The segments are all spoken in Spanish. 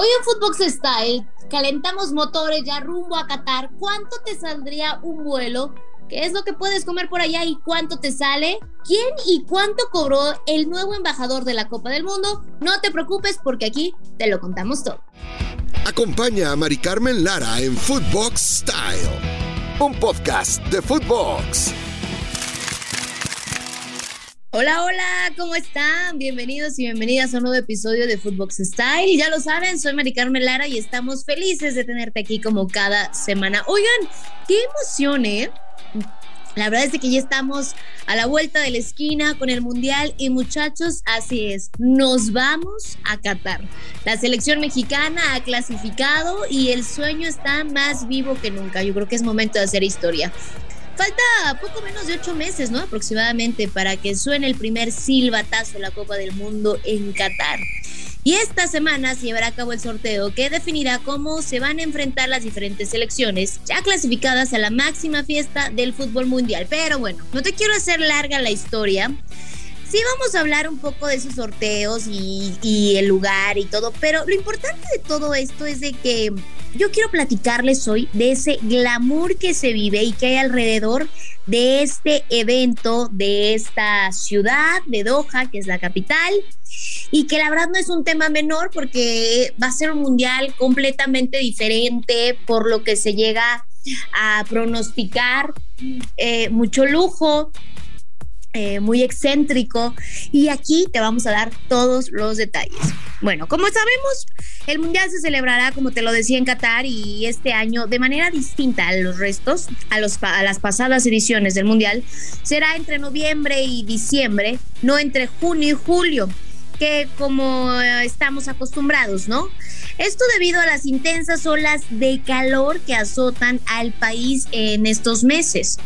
Hoy en Footbox Style calentamos motores ya rumbo a Qatar. ¿Cuánto te saldría un vuelo? ¿Qué es lo que puedes comer por allá y cuánto te sale? ¿Quién y cuánto cobró el nuevo embajador de la Copa del Mundo? No te preocupes porque aquí te lo contamos todo. Acompaña a Mari Carmen Lara en Footbox Style, un podcast de Footbox. Hola, hola, ¿cómo están? Bienvenidos y bienvenidas a un nuevo episodio de Footbox Style. Ya lo saben, soy Mari Carmen Lara y estamos felices de tenerte aquí como cada semana. Oigan, qué emoción, ¿eh? La verdad es que ya estamos a la vuelta de la esquina con el Mundial y muchachos, así es, nos vamos a Qatar. La selección mexicana ha clasificado y el sueño está más vivo que nunca. Yo creo que es momento de hacer historia. Falta poco menos de ocho meses, ¿no? Aproximadamente para que suene el primer silbatazo de la Copa del Mundo en Qatar. Y esta semana se llevará a cabo el sorteo que definirá cómo se van a enfrentar las diferentes selecciones ya clasificadas a la máxima fiesta del fútbol mundial. Pero bueno, no te quiero hacer larga la historia. Sí vamos a hablar un poco de esos sorteos y, el lugar y todo, pero lo importante de todo esto es de que yo quiero platicarles hoy de ese glamour que se vive y que hay alrededor de este evento, de esta ciudad de Doha, que es la capital, y que la verdad no es un tema menor porque va a ser un mundial completamente diferente por lo que se llega a pronosticar, eh, mucho lujo, eh, muy excéntrico y aquí te vamos a dar todos los detalles. Bueno, como sabemos, el Mundial se celebrará, como te lo decía, en Qatar y este año de manera distinta a los restos, a, los, a las pasadas ediciones del Mundial, será entre noviembre y diciembre, no entre junio y julio que como eh, estamos acostumbrados, ¿no? Esto debido a las intensas olas de calor que azotan al país en estos meses.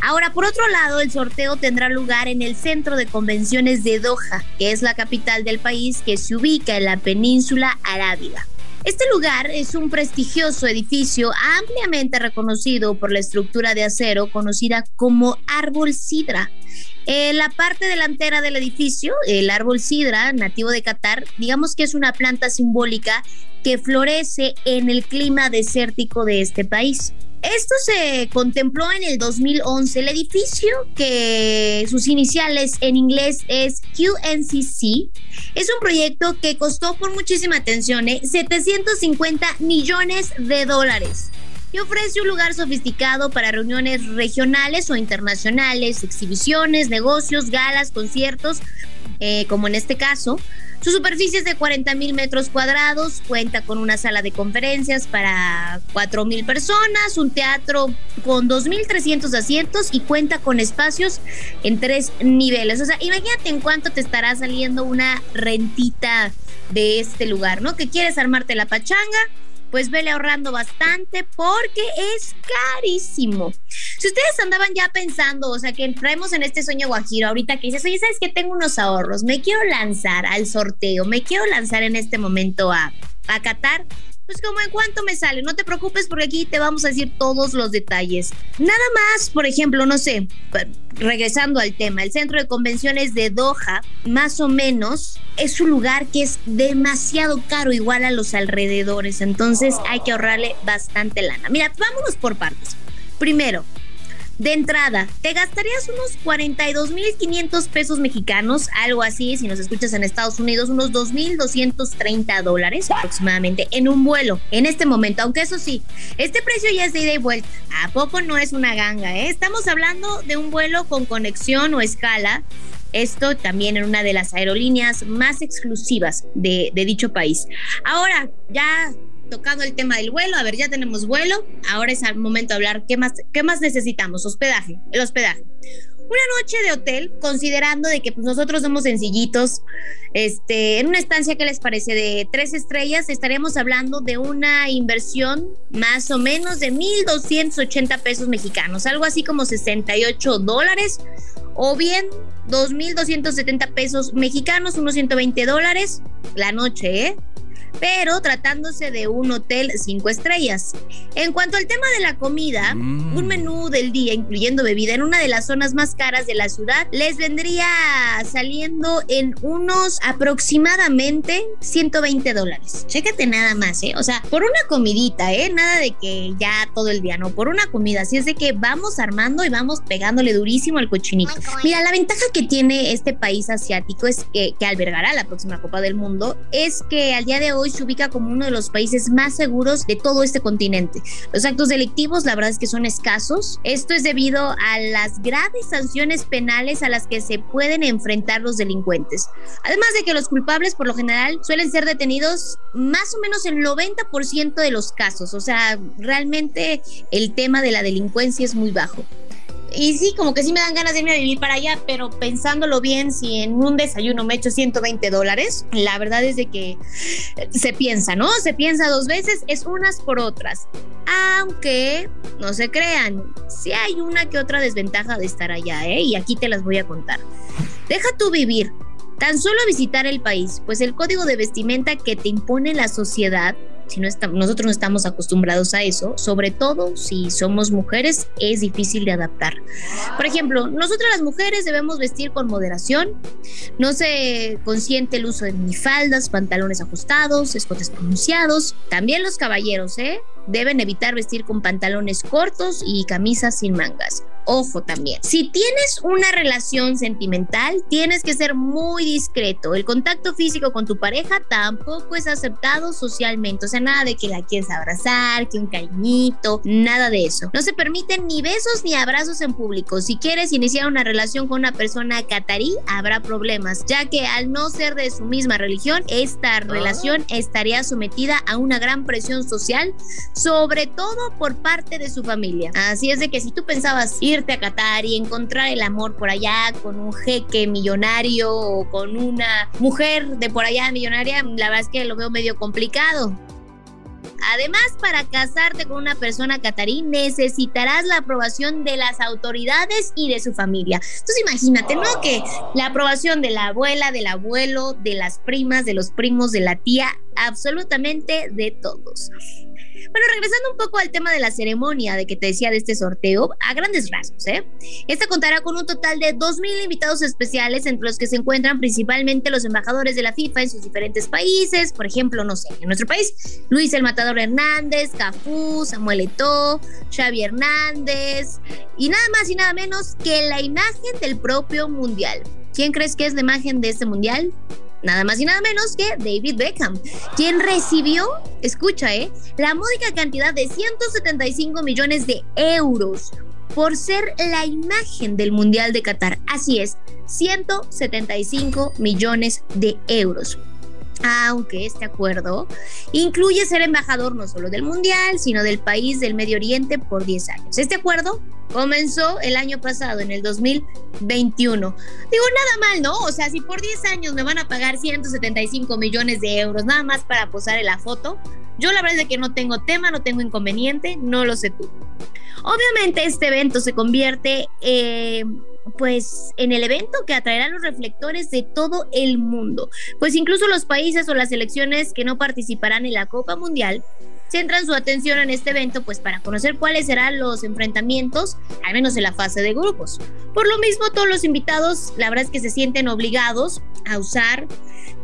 Ahora, por otro lado, el sorteo tendrá lugar en el Centro de Convenciones de Doha, que es la capital del país que se ubica en la península arábiga. Este lugar es un prestigioso edificio ampliamente reconocido por la estructura de acero conocida como árbol sidra. La parte delantera del edificio, el árbol sidra, nativo de Qatar, digamos que es una planta simbólica que florece en el clima desértico de este país. Esto se contempló en el 2011. El edificio, que sus iniciales en inglés es QNCC, es un proyecto que costó por muchísima atención, 750 ¿eh? millones de dólares y ofrece un lugar sofisticado para reuniones regionales o internacionales, exhibiciones, negocios, galas, conciertos, eh, como en este caso. Su superficie es de 40 mil metros cuadrados, cuenta con una sala de conferencias para 4 mil personas, un teatro con 2.300 asientos y cuenta con espacios en tres niveles. O sea, imagínate en cuánto te estará saliendo una rentita de este lugar, ¿no? Que quieres armarte la pachanga, pues vele ahorrando bastante porque es carísimo. Si ustedes andaban ya pensando, o sea, que entremos en este sueño guajiro, ahorita que dices, oye, ¿sabes que Tengo unos ahorros, me quiero lanzar al sorteo, me quiero lanzar en este momento a, a Qatar pues como en cuánto me sale, no te preocupes porque aquí te vamos a decir todos los detalles. Nada más, por ejemplo, no sé, regresando al tema, el centro de convenciones de Doha, más o menos, es un lugar que es demasiado caro igual a los alrededores, entonces hay que ahorrarle bastante lana. Mira, vámonos por partes. Primero, de entrada, te gastarías unos 42.500 pesos mexicanos, algo así, si nos escuchas en Estados Unidos, unos 2.230 dólares aproximadamente en un vuelo en este momento. Aunque eso sí, este precio ya es de ida y vuelta. ¿A poco no es una ganga? Eh? Estamos hablando de un vuelo con conexión o escala esto también en una de las aerolíneas más exclusivas de, de, dicho país. Ahora, ya tocado el tema del vuelo, a ver, ya tenemos vuelo, ahora es el momento de hablar qué más, qué más necesitamos, hospedaje, el hospedaje. Una noche de hotel, considerando de que pues, nosotros somos sencillitos, este, en una estancia que les parece de tres estrellas, estaríamos hablando de una inversión más o menos de 1.280 pesos mexicanos, algo así como 68 dólares, o bien 2.270 pesos mexicanos, unos 120 dólares la noche, ¿eh? Pero tratándose de un hotel cinco estrellas. En cuanto al tema de la comida, mm. un menú del día, incluyendo bebida, en una de las zonas más caras de la ciudad, les vendría saliendo en unos aproximadamente 120 dólares. Chécate nada más, ¿eh? O sea, por una comidita, ¿eh? Nada de que ya todo el día, no, por una comida. Así es de que vamos armando y vamos pegándole durísimo al cochinito. Mira, la ventaja que tiene este país asiático es que, que albergará la próxima Copa del Mundo es que al día de hoy se ubica como uno de los países más seguros de todo este continente. Los actos delictivos, la verdad es que son escasos. Esto es debido a las graves sanciones penales a las que se pueden enfrentar los delincuentes. Además de que los culpables por lo general suelen ser detenidos más o menos en 90% de los casos. O sea, realmente el tema de la delincuencia es muy bajo. Y sí, como que sí me dan ganas de irme a vivir para allá, pero pensándolo bien, si en un desayuno me echo 120 dólares, la verdad es de que se piensa, ¿no? Se piensa dos veces, es unas por otras. Aunque, no se crean, sí hay una que otra desventaja de estar allá, ¿eh? Y aquí te las voy a contar. Deja tú vivir, tan solo visitar el país, pues el código de vestimenta que te impone la sociedad si no nosotros no estamos acostumbrados a eso, sobre todo si somos mujeres, es difícil de adaptar. Por ejemplo, nosotras las mujeres debemos vestir con moderación, no se consiente el uso de minifaldas, pantalones ajustados, escotes pronunciados, también los caballeros, ¿eh? Deben evitar vestir con pantalones cortos y camisas sin mangas. Ojo también, si tienes una relación sentimental, tienes que ser muy discreto. El contacto físico con tu pareja tampoco es aceptado socialmente. O sea, nada de que la quieres abrazar, que un cariñito, nada de eso. No se permiten ni besos ni abrazos en público. Si quieres iniciar una relación con una persona catarí, habrá problemas, ya que al no ser de su misma religión, esta relación estaría sometida a una gran presión social sobre todo por parte de su familia. Así es de que si tú pensabas irte a Qatar y encontrar el amor por allá con un jeque millonario o con una mujer de por allá millonaria, la verdad es que lo veo medio complicado. Además, para casarte con una persona catarí necesitarás la aprobación de las autoridades y de su familia. Entonces imagínate, ¿no? Que la aprobación de la abuela, del abuelo, de las primas, de los primos, de la tía, absolutamente de todos. Bueno, regresando un poco al tema de la ceremonia de que te decía de este sorteo, a grandes rasgos, ¿eh? Esta contará con un total de 2.000 invitados especiales, entre los que se encuentran principalmente los embajadores de la FIFA en sus diferentes países. Por ejemplo, no sé, en nuestro país, Luis el Matador Hernández, Cafú, Samuel Eto'o, Xavi Hernández, y nada más y nada menos que la imagen del propio Mundial. ¿Quién crees que es la imagen de este Mundial? Nada más y nada menos que David Beckham, quien recibió, escucha, eh, la módica cantidad de 175 millones de euros por ser la imagen del Mundial de Qatar. Así es, 175 millones de euros aunque este acuerdo incluye ser embajador no solo del Mundial, sino del país del Medio Oriente por 10 años. Este acuerdo comenzó el año pasado, en el 2021. Digo, nada mal, ¿no? O sea, si por 10 años me van a pagar 175 millones de euros nada más para posar en la foto, yo la verdad es que no tengo tema, no tengo inconveniente, no lo sé tú. Obviamente este evento se convierte... Eh, pues en el evento que atraerá los reflectores de todo el mundo, pues incluso los países o las selecciones que no participarán en la Copa Mundial centran su atención en este evento pues para conocer cuáles serán los enfrentamientos, al menos en la fase de grupos. Por lo mismo, todos los invitados, la verdad es que se sienten obligados a usar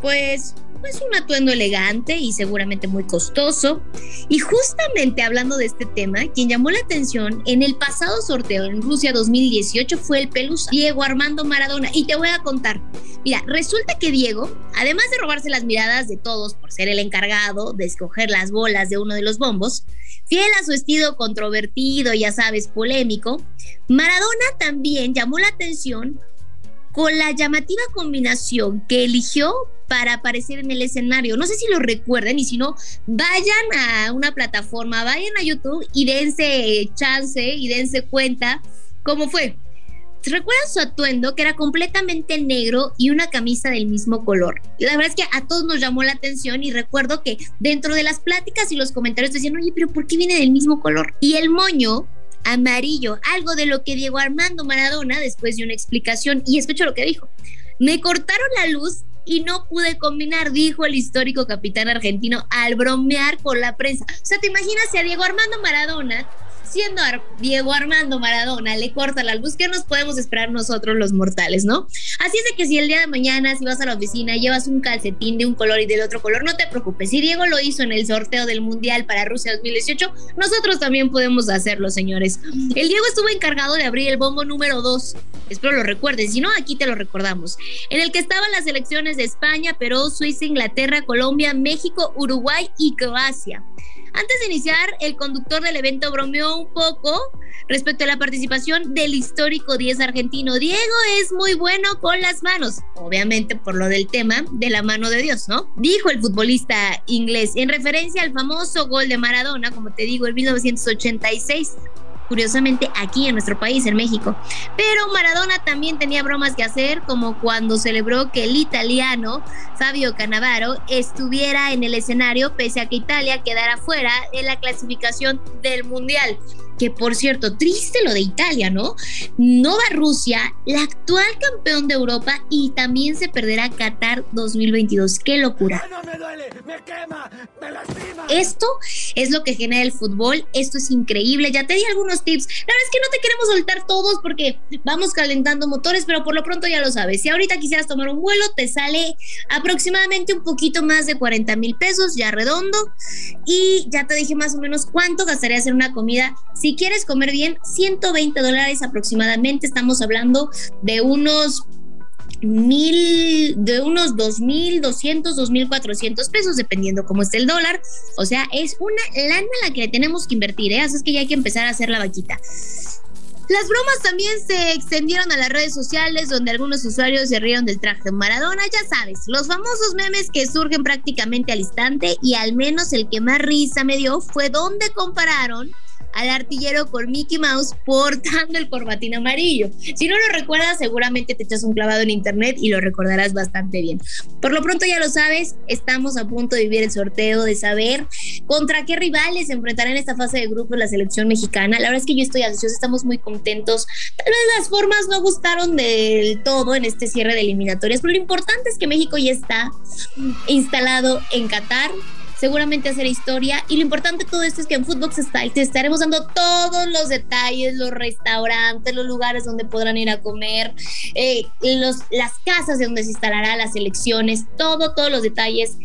pues es un atuendo elegante y seguramente muy costoso. Y justamente hablando de este tema, quien llamó la atención en el pasado sorteo en Rusia 2018 fue el pelus Diego Armando Maradona. Y te voy a contar. Mira, resulta que Diego, además de robarse las miradas de todos por ser el encargado de escoger las bolas de uno de los bombos, fiel a su estilo controvertido, ya sabes, polémico, Maradona también llamó la atención con la llamativa combinación que eligió para aparecer en el escenario. No sé si lo recuerden y si no, vayan a una plataforma, vayan a YouTube y dense chance y dense cuenta cómo fue. ¿Recuerdan su atuendo que era completamente negro y una camisa del mismo color? La verdad es que a todos nos llamó la atención y recuerdo que dentro de las pláticas y los comentarios decían, oye, pero ¿por qué viene del mismo color? Y el moño amarillo, algo de lo que Diego Armando Maradona después de una explicación y escucho lo que dijo. Me cortaron la luz y no pude combinar, dijo el histórico capitán argentino al bromear con la prensa. O sea, ¿te imaginas si a Diego Armando Maradona siendo Diego Armando Maradona le corta la luz, ¿qué nos podemos esperar nosotros los mortales, no? Así es de que si el día de mañana, si vas a la oficina, llevas un calcetín de un color y del otro color, no te preocupes. Si Diego lo hizo en el sorteo del Mundial para Rusia 2018, nosotros también podemos hacerlo, señores. El Diego estuvo encargado de abrir el bombo número 2. Espero lo recuerdes, si no, aquí te lo recordamos. En el que estaban las selecciones de España, Perú, Suiza, Inglaterra, Colombia, México, Uruguay y Croacia. Antes de iniciar, el conductor del evento bromeó un poco respecto a la participación del histórico 10 argentino. Diego es muy bueno con las manos, obviamente por lo del tema de la mano de Dios, ¿no? Dijo el futbolista inglés en referencia al famoso gol de Maradona, como te digo, en 1986 curiosamente aquí en nuestro país, en México. Pero Maradona también tenía bromas que hacer, como cuando celebró que el italiano Fabio Cannavaro estuviera en el escenario pese a que Italia quedara fuera en la clasificación del Mundial que por cierto, triste lo de Italia, ¿no? No va Rusia, la actual campeón de Europa, y también se perderá Qatar 2022. ¡Qué locura! Me quema, me lastima. Esto es lo que genera el fútbol, esto es increíble. Ya te di algunos tips. La verdad es que no te queremos soltar todos porque vamos calentando motores, pero por lo pronto ya lo sabes. Si ahorita quisieras tomar un vuelo, te sale aproximadamente un poquito más de 40 mil pesos, ya redondo. Y ya te dije más o menos cuánto gastarías en una comida si quieres comer bien, 120 dólares aproximadamente. Estamos hablando de unos mil, de unos dos mil doscientos, dos mil cuatrocientos pesos, dependiendo cómo esté el dólar. O sea, es una lana la que tenemos que invertir, ¿eh? Así es que ya hay que empezar a hacer la vaquita. Las bromas también se extendieron a las redes sociales donde algunos usuarios se rieron del traje de Maradona, ya sabes, los famosos memes que surgen prácticamente al instante y al menos el que más risa me dio fue donde compararon al artillero con Mickey Mouse portando el corbatín amarillo. Si no lo recuerdas, seguramente te echas un clavado en internet y lo recordarás bastante bien. Por lo pronto ya lo sabes, estamos a punto de vivir el sorteo, de saber contra qué rivales se enfrentarán en esta fase de grupos la selección mexicana. La verdad es que yo estoy ansiosa, estamos muy contentos. Tal vez las formas no gustaron del todo en este cierre de eliminatorias, pero lo importante es que México ya está instalado en Qatar seguramente hacer historia. Y lo importante de todo esto es que en Footbox Style te estaremos dando todos los detalles, los restaurantes, los lugares donde podrán ir a comer, eh, los, las casas de donde se instalará las elecciones, todo, todos los detalles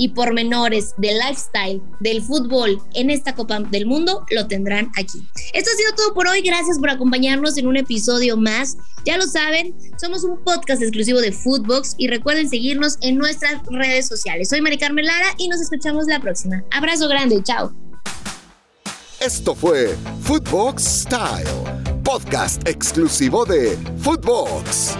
y pormenores del lifestyle del fútbol en esta Copa del Mundo lo tendrán aquí. Esto ha sido todo por hoy. Gracias por acompañarnos en un episodio más. Ya lo saben, somos un podcast exclusivo de Footbox y recuerden seguirnos en nuestras redes sociales. Soy Mari Carmen Lara y nos escuchamos la próxima. Abrazo grande, chao. Esto fue Footbox Style, podcast exclusivo de Footbox.